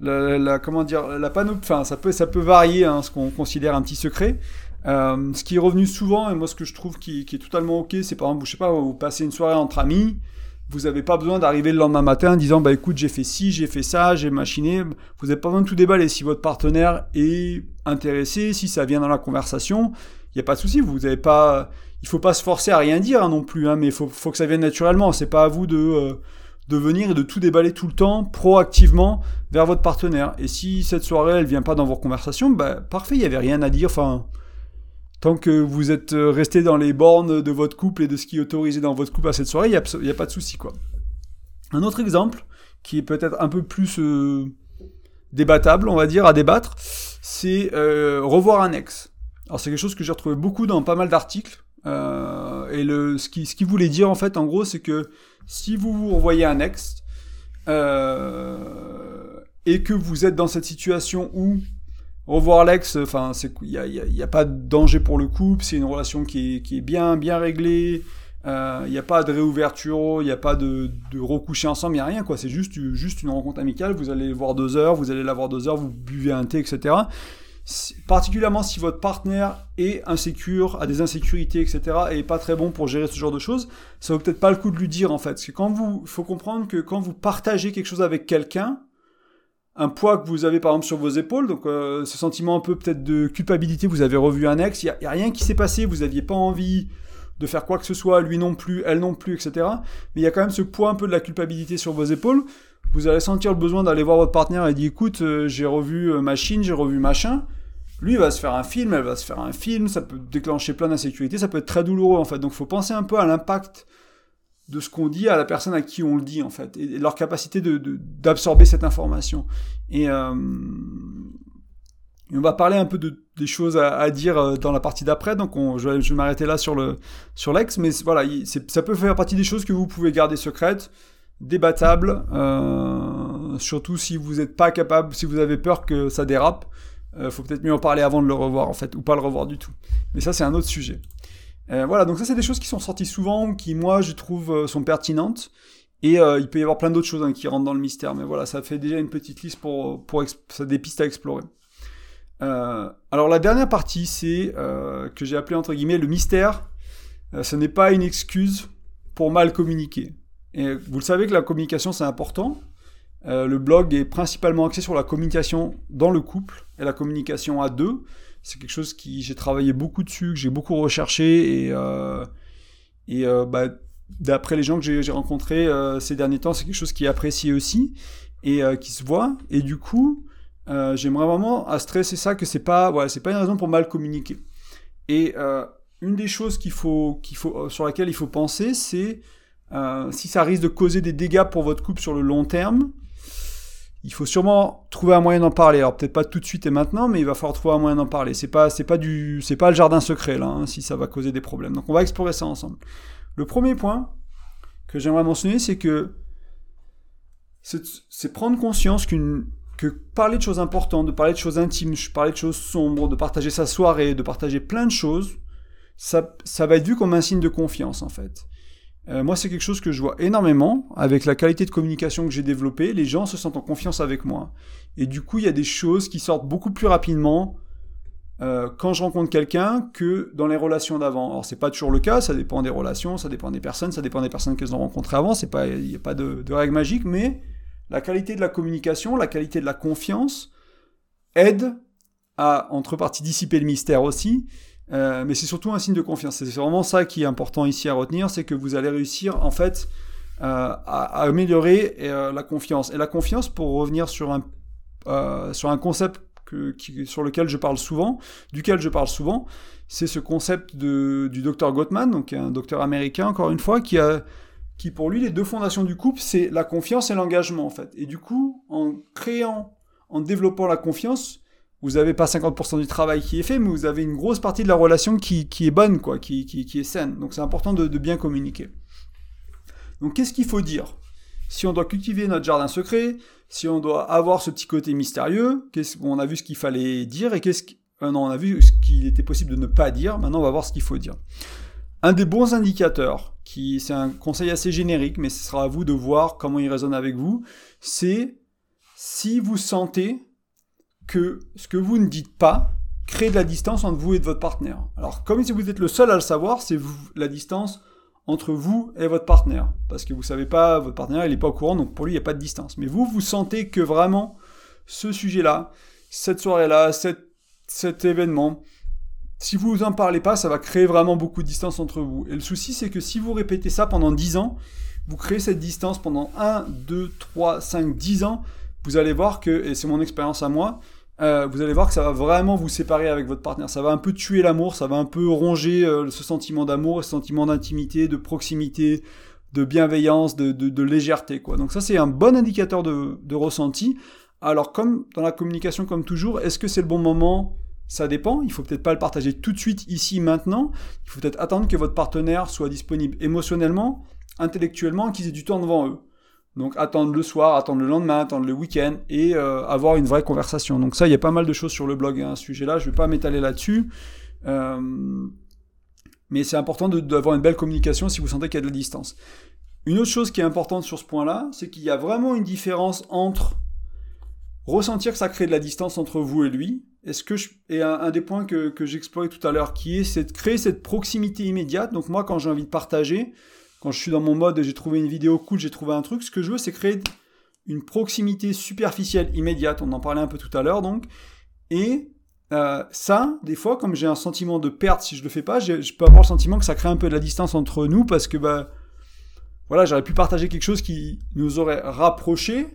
la, comment dire, la panoplie, enfin, ça peut, ça peut varier, hein, ce qu'on considère un petit secret. Euh, ce qui est revenu souvent, et moi ce que je trouve qui, est totalement ok, c'est par exemple, je sais pas, vous passez une soirée entre amis, vous n'avez pas besoin d'arriver le lendemain matin en disant bah écoute j'ai fait ci, j'ai fait ça, j'ai machiné. Vous n'avez pas besoin de tout déballer. Si votre partenaire est intéressé, si ça vient dans la conversation, il n'y a pas de souci. Vous avez pas, il faut pas se forcer à rien dire hein, non plus, hein, mais il faut, faut, que ça vienne naturellement. C'est pas à vous de euh, de venir et de tout déballer tout le temps, proactivement, vers votre partenaire. Et si cette soirée, elle vient pas dans vos conversations, bah, parfait, il n'y avait rien à dire. Enfin, tant que vous êtes euh, resté dans les bornes de votre couple et de ce qui est autorisé dans votre couple à cette soirée, il n'y a, pas de souci, quoi. Un autre exemple, qui est peut-être un peu plus euh, débattable, on va dire, à débattre, c'est euh, revoir un ex. Alors c'est quelque chose que j'ai retrouvé beaucoup dans pas mal d'articles. et ce qui, voulait dire en fait, en gros, c'est que si vous vous revoyez un ex et que vous êtes dans cette situation où revoir l'ex, enfin, il n'y a, y a, pas de danger pour le couple, c'est une relation qui est, bien, bien réglée, il euh, n'y a pas de réouverture, il n'y a pas de, recoucher ensemble, il n'y a rien, quoi. C'est juste, juste une rencontre amicale, vous allez voir deux heures, vous allez la voir deux heures, vous buvez un thé, etc particulièrement si votre partenaire est insécure, a des insécurités, etc., et est pas très bon pour gérer ce genre de choses, ça vaut peut-être pas le coup de lui dire en fait. Parce que quand vous, faut comprendre que quand vous partagez quelque chose avec quelqu'un, un poids que vous avez par exemple sur vos épaules, donc euh, ce sentiment un peu peut-être de culpabilité, vous avez revu un ex, il y, a rien qui s'est passé, vous aviez pas envie de faire quoi que ce soit, lui non plus, elle non plus, etc. Mais il y a quand même ce poids un peu de la culpabilité sur vos épaules. Vous allez sentir le besoin d'aller voir votre partenaire et dire écoute, euh, j'ai revu euh, machine, j'ai revu machin. Lui, va se faire un film, elle va se faire un film, ça peut déclencher plein d'insécurité, ça peut être très douloureux en fait. Donc faut penser un peu à l'impact de ce qu'on dit à la personne à qui on le dit en fait, et leur capacité d'absorber de, cette information. Et, euh, on va parler un peu de, des choses à, dire euh, dans la partie d'après, donc on, je, vais m'arrêter là sur le sur l'ex, mais voilà, ça peut faire partie des choses que vous pouvez garder secrètes, débattables, euh, surtout si vous n'êtes pas capable, si vous avez peur que ça dérape. Euh, faut peut-être mieux en parler avant de le revoir en fait, ou pas le revoir du tout. Mais ça c'est un autre sujet. Euh, voilà, donc ça c'est des choses qui sont sorties souvent, qui moi je trouve euh, sont pertinentes. Et il peut y avoir plein d'autres choses hein, qui rentrent dans le mystère, mais voilà, ça fait déjà une petite liste pour, des pistes à explorer. alors la dernière partie, c'est que j'ai appelé entre guillemets le mystère. ce n'est pas une excuse pour mal communiquer. Et vous le savez que la communication c'est important. Euh, le blog est principalement axé sur la communication dans le couple et la communication à deux. C'est quelque chose qui j'ai travaillé beaucoup dessus, que j'ai beaucoup recherché et, euh, et euh, bah, d'après les gens que j'ai rencontrés ces derniers temps, c'est quelque chose qui est apprécié aussi et qui se voit. Et du coup, j'aimerais vraiment à stresser ça que c'est pas, voilà, c'est pas une raison pour mal communiquer. Et une des choses qu'il faut, qu'il faut, sur laquelle il faut penser, c'est si ça risque de causer des dégâts pour votre couple sur le long terme, il faut sûrement trouver un moyen d'en parler. Alors peut-être pas tout de suite et maintenant, mais il va falloir trouver un moyen d'en parler. C'est pas, c'est pas du, c'est pas le jardin secret là, hein, si ça va causer des problèmes. Donc on va explorer ça ensemble. Le premier point que j'aimerais mentionner, c'est que c'est prendre conscience qu'une que parler de choses importantes, de parler de choses intimes, de parler de choses sombres, de partager sa soirée, de partager plein de choses, ça, ça va être vu comme un signe de confiance en fait. Euh, moi, c'est quelque chose que je vois énormément avec la qualité de communication que j'ai développée. Les gens se sentent en confiance avec moi. Et du coup, il y a des choses qui sortent beaucoup plus rapidement euh, quand je rencontre quelqu'un que dans les relations d'avant. Alors, c'est pas toujours le cas. Ça dépend des relations, ça dépend des personnes, ça dépend des personnes qu'elles ont rencontrées avant. C'est pas, il n'y a pas de, de règle magique, mais la qualité de la communication, la qualité de la confiance aide à, entre parties, dissiper le mystère aussi euh, mais c'est surtout un signe de confiance. C'est vraiment ça qui est important ici à retenir, c'est que vous allez réussir en fait euh, à, améliorer euh, la confiance. Et la confiance, pour revenir sur un, sur un concept sur lequel je parle souvent, duquel je parle souvent, c'est ce concept de, du docteur Gottman, donc un docteur américain encore une fois, qui a qui pour lui les deux fondations du couple, c'est la confiance et l'engagement en fait. Et du coup, en créant, en développant la confiance, vous n'avez pas 50% du travail qui est fait, mais vous avez une grosse partie de la relation qui, est bonne, quoi, qui, qui, est saine. Donc c'est important de, bien communiquer. Donc qu'est-ce qu'il faut dire? Si on doit cultiver notre jardin secret, si on doit avoir ce petit côté mystérieux, qu'est-ce, on a vu ce qu'il fallait dire et qu'est-ce euh, on a vu ce qu'il était possible de ne pas dire. Maintenant, on va voir ce qu'il faut dire. Un des bons indicateurs, qui c'est un conseil assez générique, mais ce sera à vous de voir comment il résonne avec vous, c'est si vous sentez que ce que vous ne dites pas crée de la distance entre vous et votre partenaire. Alors, comme si vous êtes le seul à le savoir, c'est la distance entre vous et votre partenaire. Parce que vous savez pas, votre partenaire, il n'est pas au courant, donc pour lui, il n'y a pas de distance. Mais vous, vous sentez que vraiment, ce sujet-là, cette soirée-là, cet événement, si vous en parlez pas, ça va créer vraiment beaucoup de distance entre vous. Et le souci, c'est que si vous répétez ça pendant 10 ans, vous créez cette distance pendant 1, 2, 3, 5, 10 ans, vous allez voir que, et c'est mon expérience à moi, euh, vous allez voir que ça va vraiment vous séparer avec votre partenaire. Ça va un peu tuer l'amour, ça va un peu ronger euh, ce sentiment d'amour, ce sentiment d'intimité, de proximité, de bienveillance, de, légèreté. Quoi. Donc ça, c'est un bon indicateur de, de ressenti. Alors, comme dans la communication, comme toujours, est-ce que c'est le bon moment? Ça dépend, il faut peut-être pas le partager tout de suite ici maintenant, il faut peut-être attendre que votre partenaire soit disponible émotionnellement, intellectuellement, qu'ils aient du temps devant eux. Donc attendre le soir, attendre le lendemain, attendre le week-end et euh, avoir une vraie conversation. Donc ça, il y a pas mal de choses sur le blog à ce sujet-là, je ne vais pas m'étaler là-dessus. Euh, mais c'est important d'avoir une belle communication si vous sentez qu'il y a de la distance. Une autre chose qui est importante sur ce point-là, c'est qu'il y a vraiment une différence entre ressentir que ça crée de la distance entre vous et lui, et un, des points que, que j'explorais tout à l'heure, qui est, c'est de créer cette proximité immédiate. Donc moi, quand j'ai envie de partager, quand je suis dans mon mode, j'ai trouvé une vidéo cool, j'ai trouvé un truc, ce que je veux, c'est créer une proximité superficielle immédiate. On en parlait un peu tout à l'heure, donc. Et euh, ça, des fois, comme j'ai un sentiment de perte si je le fais pas, je peux avoir le sentiment que ça crée un peu de la distance entre nous parce que, bah, voilà, j'aurais pu partager quelque chose qui nous aurait rapprochés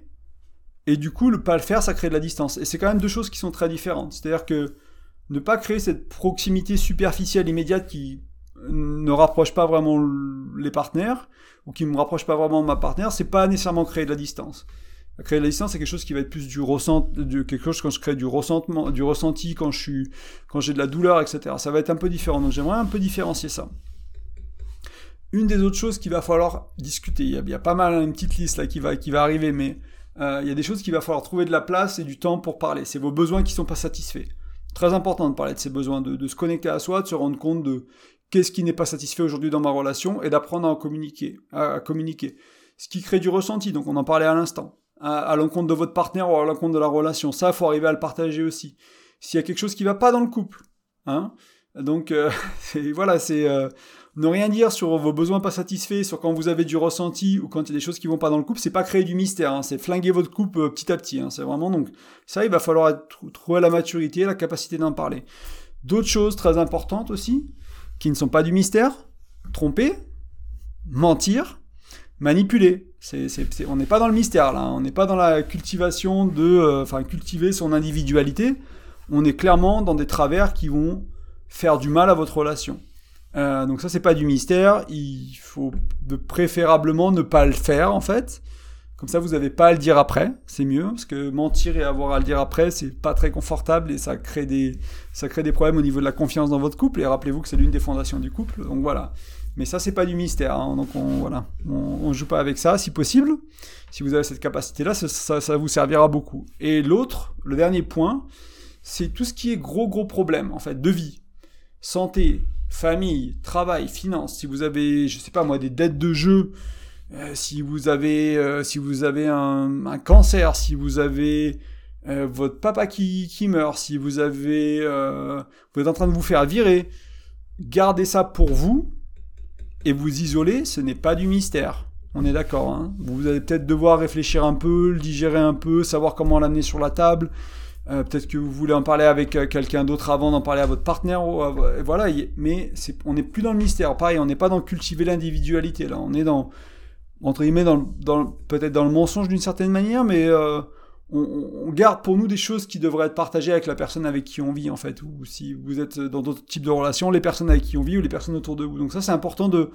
et du coup, ne pas le faire, ça crée de la distance. Et c'est quand même deux choses qui sont très différentes. C'est-à-dire que ne pas créer cette proximité superficielle immédiate qui ne rapproche pas vraiment les partenaires, ou qui ne me rapproche pas vraiment ma partenaire, c'est pas nécessairement créer de la distance. Créer de la distance, c'est quelque chose qui va être plus du ressent, de quelque chose quand je crée du ressentement, du ressenti, quand je suis, quand j'ai de la douleur, etc. Ça va être un peu différent. Donc j'aimerais un peu différencier ça. Une des autres choses qu'il va falloir discuter, il y, a, pas mal une petite liste là qui va, qui va arriver, mais euh, il y a des choses qu'il va falloir trouver de la place et du temps pour parler. C'est vos besoins qui sont pas satisfaits. Très important de parler de ces besoins, de, se connecter à soi, de se rendre compte de qu'est-ce qui n'est pas satisfait aujourd'hui dans ma relation et d'apprendre à communiquer, à, communiquer. Ce qui crée du ressenti, donc on en parlait à l'instant, à, l'encontre de votre partenaire ou à l'encontre de la relation. Ça, faut arriver à le partager aussi. S'il y a quelque chose qui ne va pas dans le couple, hein, donc euh, voilà, c'est euh, ne rien dire sur vos besoins pas satisfaits, sur quand vous avez du ressenti ou quand il y a des choses qui vont pas dans le couple, c'est pas créer du mystère, hein, c'est flinguer votre couple euh, petit à petit. Hein, c'est vraiment donc ça, il va falloir trouver la maturité, la capacité d'en parler. D'autres choses très importantes aussi, qui ne sont pas du mystère, tromper, mentir, manipuler. on n'est pas dans le mystère là, on n'est pas dans la cultivation de, euh, enfin cultiver son individualité. On est clairement dans des travers qui vont faire du mal à votre relation. Euh, donc ça, c'est pas du mystère. Il faut de préférablement ne pas le faire, en fait. Comme ça, vous n'avez pas à le dire après. C'est mieux, parce que mentir et avoir à le dire après, c'est pas très confortable et ça crée des, ça crée des problèmes au niveau de la confiance dans votre couple. Et rappelez-vous que c'est l'une des fondations du couple. Donc voilà. Mais ça, c'est pas du mystère. Hein. Donc on, voilà, on, joue pas avec ça, si possible. Si vous avez cette capacité-là, ça, ça vous servira beaucoup. Et l'autre, le dernier point, c'est tout ce qui est gros gros problème, en fait, de vie, santé, famille, travail, finances, si vous avez, je sais pas moi, des dettes de jeu, si vous avez, euh, si vous avez un, cancer, si vous avez euh, votre papa qui, qui, meurt, si vous avez, vous êtes en train de vous faire virer, gardez ça pour vous et vous isoler, ce n'est pas du mystère. On est d'accord. Hein vous allez peut-être devoir réfléchir un peu, le digérer un peu, savoir comment l'amener sur la table. Euh, peut-être que vous voulez en parler avec euh, quelqu'un d'autre avant d'en parler à votre partenaire. voilà, mais on n'est plus dans le mystère. Pareil, on n'est pas dans cultiver l'individualité. Là, on est dans entre guillemets dans, peut-être dans le mensonge d'une certaine manière, mais euh, on, garde pour nous des choses qui devraient être partagées avec la personne avec qui on vit en fait, ou si vous êtes dans d'autres types de relations, les personnes avec qui on vit ou les personnes autour de vous. Donc ça, c'est important de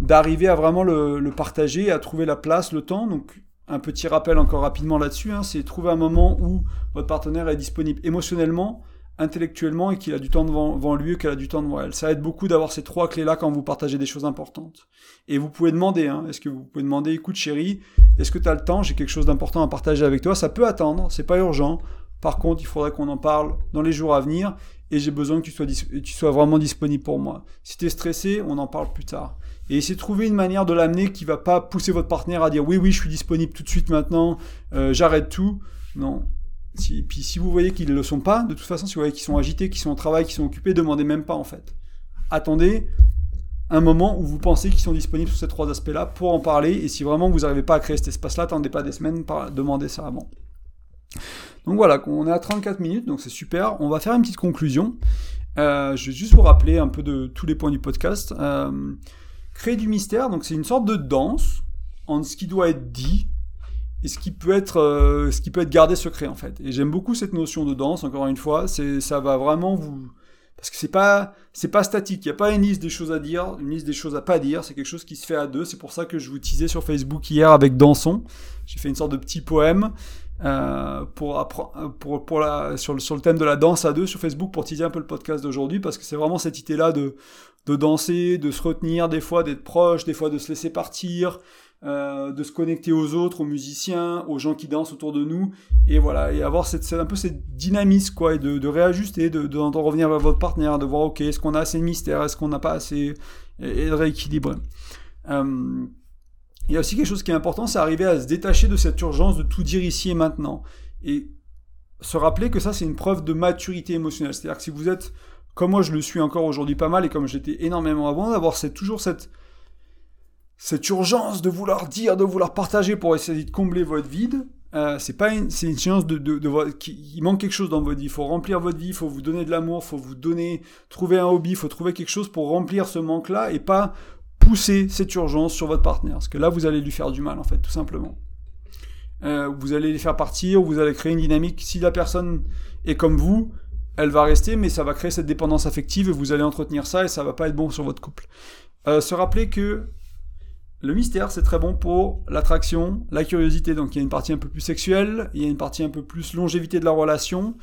d'arriver à vraiment le, partager, à trouver la place, le temps. Donc un petit rappel encore rapidement là-dessus, hein, c'est trouver un moment où votre partenaire est disponible émotionnellement, intellectuellement et qu'il a du temps devant, lui qu'elle a du temps devant elle. Ça aide beaucoup d'avoir ces trois clés-là quand vous partagez des choses importantes. Et vous pouvez demander, hein, est-ce que vous pouvez demander, écoute chérie, est-ce que tu as le temps, j'ai quelque chose d'important à partager avec toi, ça peut attendre, c'est pas urgent. Par contre, il faudrait qu'on en parle dans les jours à venir et j'ai besoin que tu sois, tu sois vraiment disponible pour moi. Si tu es stressé, on en parle plus tard et essayez de trouver une manière de l'amener qui va pas pousser votre partenaire à dire oui oui je suis disponible tout de suite maintenant, euh, j'arrête tout. Non. Si, puis si vous voyez qu'ils ne le sont pas, de toute façon, si vous voyez qu'ils sont agités, qu'ils sont au travail, qu'ils sont occupés, demandez même pas en fait. Attendez un moment où vous pensez qu'ils sont disponibles sur ces trois aspects-là pour en parler. Et si vraiment vous n'arrivez pas à créer cet espace-là, attendez pas des semaines, demandez ça avant. Donc voilà, on est à 34 minutes, donc c'est super. On va faire une petite conclusion. Euh, je vais juste vous rappeler un peu de tous les points du podcast. Euh, créer du mystère, donc c'est une sorte de danse entre ce qui doit être dit et ce qui peut être, euh, ce qui peut être gardé secret en fait. Et j'aime beaucoup cette notion de danse. Encore une fois, c'est, ça va vraiment vous, parce que c'est pas, c'est pas statique. Il y a pas une liste des choses à dire, une liste des choses à pas dire. C'est quelque chose qui se fait à deux. C'est pour ça que je vous teasais sur Facebook hier avec Danson. J'ai fait une sorte de petit poème. Euh, pour, pour, pour la, sur, le, sur le thème de la danse à deux sur Facebook pour teaser un peu le podcast d'aujourd'hui parce que c'est vraiment cette idée-là de, de danser, de se retenir des fois, d'être proche, des fois de se laisser partir, euh, de se connecter aux autres, aux musiciens, aux gens qui dansent autour de nous, et voilà, et avoir cette, un peu cette dynamisme, quoi, et de, réajuster, de, de, revenir vers votre partenaire, de voir, ok, est-ce qu'on a assez de mystère, est-ce qu'on n'a pas assez, et, de rééquilibrer. Euh, il y a aussi quelque chose qui est important, c'est arriver à se détacher de cette urgence de tout dire ici et maintenant. Et se rappeler que ça, c'est une preuve de maturité émotionnelle. C'est-à-dire que si vous êtes, comme moi je le suis encore aujourd'hui pas mal, et comme j'étais énormément avant, d'avoir toujours cette, cette urgence de vouloir dire, de vouloir partager pour essayer de combler votre vide, euh, c'est pas une, c'est une chance de, de, de, il manque quelque chose dans votre vie. Il faut remplir votre vie, il faut vous donner de l'amour, il faut vous donner, trouver un hobby, il faut trouver quelque chose pour remplir ce manque-là et pas pousser cette urgence sur votre partenaire. Parce que là, vous allez lui faire du mal, en fait, tout simplement. Euh, vous allez les faire partir, vous allez créer une dynamique. Si la personne est comme vous, elle va rester, mais ça va créer cette dépendance affective et vous allez entretenir ça et ça va pas être bon sur votre couple. Euh, se rappeler que le mystère, c'est très bon pour l'attraction, la curiosité. Donc il y a une partie un peu plus sexuelle, il y a une partie un peu plus longévité de la relation.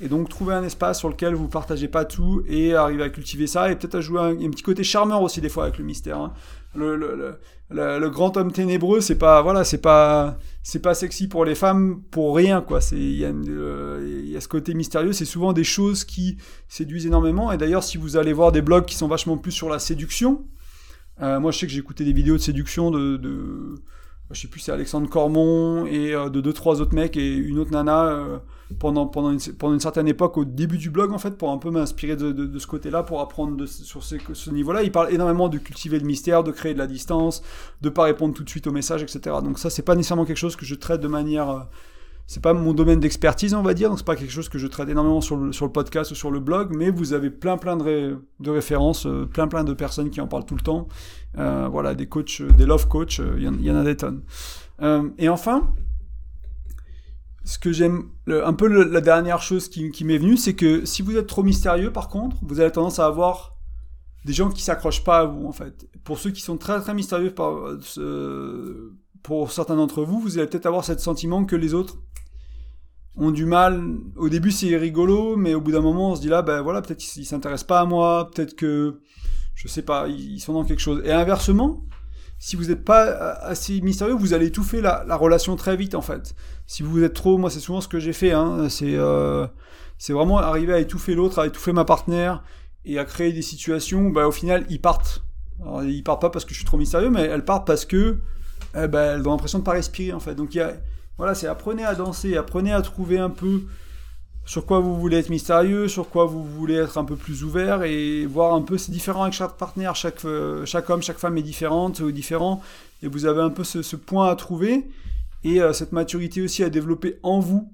Et donc trouver un espace sur lequel vous partagez pas tout et arriver à cultiver ça et peut-être à jouer un, petit côté charmeur aussi des fois avec le mystère. Hein. Le, grand homme ténébreux, c'est pas voilà, c'est pas c'est pas sexy pour les femmes pour rien quoi. C'est il euh, y, a ce côté mystérieux, c'est souvent des choses qui séduisent énormément. Et d'ailleurs, si vous allez voir des blogs qui sont vachement plus sur la séduction, euh, moi, je sais que j'ai écouté des vidéos de séduction de, de je sais plus, c'est Alexandre Cormon et euh, de deux trois autres mecs et une autre nana euh, pendant pendant une, pendant une certaine époque au début du blog en fait pour un peu m'inspirer de, de, ce côté-là pour apprendre sur ce, niveau-là. Il parle énormément de cultiver le mystère, de créer de la distance, de pas répondre tout de suite aux messages, etc. Donc ça, c'est pas nécessairement quelque chose que je traite de manière c'est pas mon domaine d'expertise, on va dire, donc c'est pas quelque chose que je traite énormément sur le, sur le podcast ou sur le blog, mais vous avez plein plein de, de références, euh, plein plein de personnes qui en parlent tout le temps. Euh, voilà, des coachs, euh, des love coachs, il y, y, en a des tonnes. et enfin, ce que j'aime, un peu la dernière chose qui, m'est venue, c'est que si vous êtes trop mystérieux, par contre, vous avez tendance à avoir des gens qui s'accrochent pas à vous, en fait. Pour ceux qui sont très très mystérieux pour certains d'entre vous, vous allez peut-être avoir ce sentiment que les autres ont du mal. Au début, c'est rigolo, mais au bout d'un moment, on se dit là, ben voilà, peut-être qu'ils s'intéressent pas à moi, peut-être que, je sais pas, ils sont dans quelque chose. Et inversement, si vous n'êtes pas assez mystérieux, vous allez étouffer la, la, relation très vite, en fait. Si vous êtes trop, moi, c'est souvent ce que j'ai fait, hein, c'est, euh, vraiment arriver à étouffer l'autre, à étouffer ma partenaire, et à créer des situations où, bah, au final, ils partent. Alors, ils partent pas parce que je suis trop mystérieux, mais elles partent parce que, eh ben, elles ont l'impression de pas respirer, en fait. Donc, il y a, voilà, c'est apprenez à danser, apprenez à trouver un peu sur quoi vous voulez être mystérieux, sur quoi vous voulez être un peu plus ouvert et voir un peu, c'est différent avec chaque partenaire, chaque, euh, homme, chaque femme est différente ou différent et vous avez un peu ce, point à trouver et euh, cette maturité aussi à développer en vous,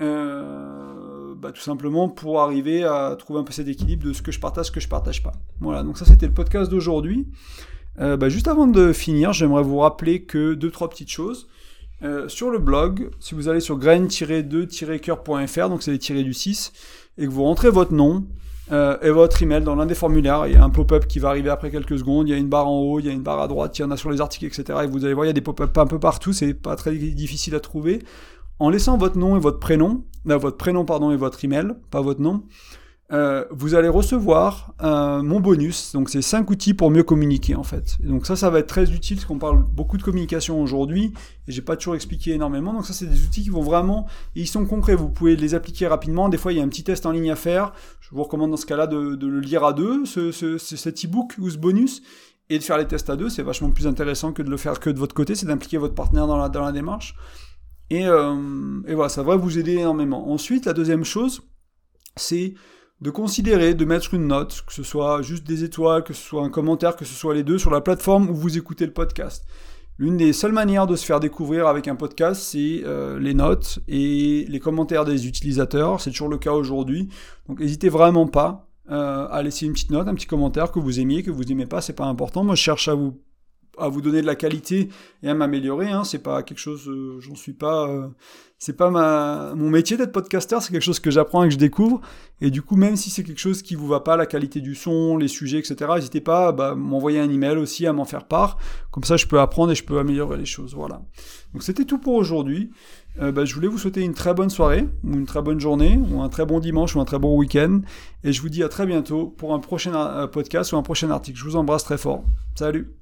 euh, bah, tout simplement pour arriver à trouver un peu cet équilibre de ce que je partage, ce que je partage pas. Voilà, donc ça c'était le podcast d'aujourd'hui. Bah, juste avant de finir, j'aimerais vous rappeler que deux, trois petites choses. Euh, sur le blog, si vous allez sur grain-2-coeur.fr, donc c'est les tirés du 6, et que vous rentrez votre nom euh, et votre email dans l'un des formulaires, il y a un pop-up qui va arriver après quelques secondes, il y a une barre en haut, il y a une barre à droite, il y en a sur les articles, etc. Et vous allez voir, il y a des pop-up un peu partout, c'est pas très difficile à trouver. En laissant votre nom et votre prénom, euh, votre prénom pardon et votre email, pas votre nom, euh, vous allez recevoir euh, mon bonus. Donc c'est 5 outils pour mieux communiquer en fait. Donc ça, ça va être très utile parce qu'on parle beaucoup de communication aujourd'hui et j'ai pas toujours expliqué énormément. Donc ça, c'est des outils qui vont vraiment, ils sont concrets. Vous pouvez les appliquer rapidement. Des fois, il y a un petit test en ligne à faire. Je vous recommande dans ce cas-là de, de, le lire à deux, ce, ce, cet e-book ou ce bonus et de faire les tests à deux. C'est vachement plus intéressant que de le faire que de votre côté. C'est d'impliquer votre partenaire dans la, dans la démarche. Et, euh, et voilà, ça va vous aider énormément. Ensuite, la deuxième chose, c'est de considérer de mettre une note, que ce soit juste des étoiles, que ce soit un commentaire, que ce soit les deux, sur la plateforme où vous écoutez le podcast. L'une des seules manières de se faire découvrir avec un podcast, c'est euh, les notes et les commentaires des utilisateurs. C'est toujours le cas aujourd'hui. Donc n'hésitez vraiment pas euh, à laisser une petite note, un petit commentaire que vous aimiez, que vous aimez pas, c'est pas important. Moi, je cherche à vous à vous donner de la qualité et à m'améliorer. Hein. C'est pas quelque chose, euh, j'en suis pas, euh, c'est pas ma, mon métier d'être podcaster. C'est quelque chose que j'apprends et que je découvre. Et du coup, même si c'est quelque chose qui vous va pas, la qualité du son, les sujets, etc., n'hésitez pas à bah, m'envoyer un email aussi, à m'en faire part. Comme ça, je peux apprendre et je peux améliorer les choses. Voilà. Donc c'était tout pour aujourd'hui. Euh, bah, je voulais vous souhaiter une très bonne soirée, ou une très bonne journée, ou un très bon dimanche, ou un très bon week-end. Et je vous dis à très bientôt pour un prochain podcast ou un prochain article. Je vous embrasse très fort. Salut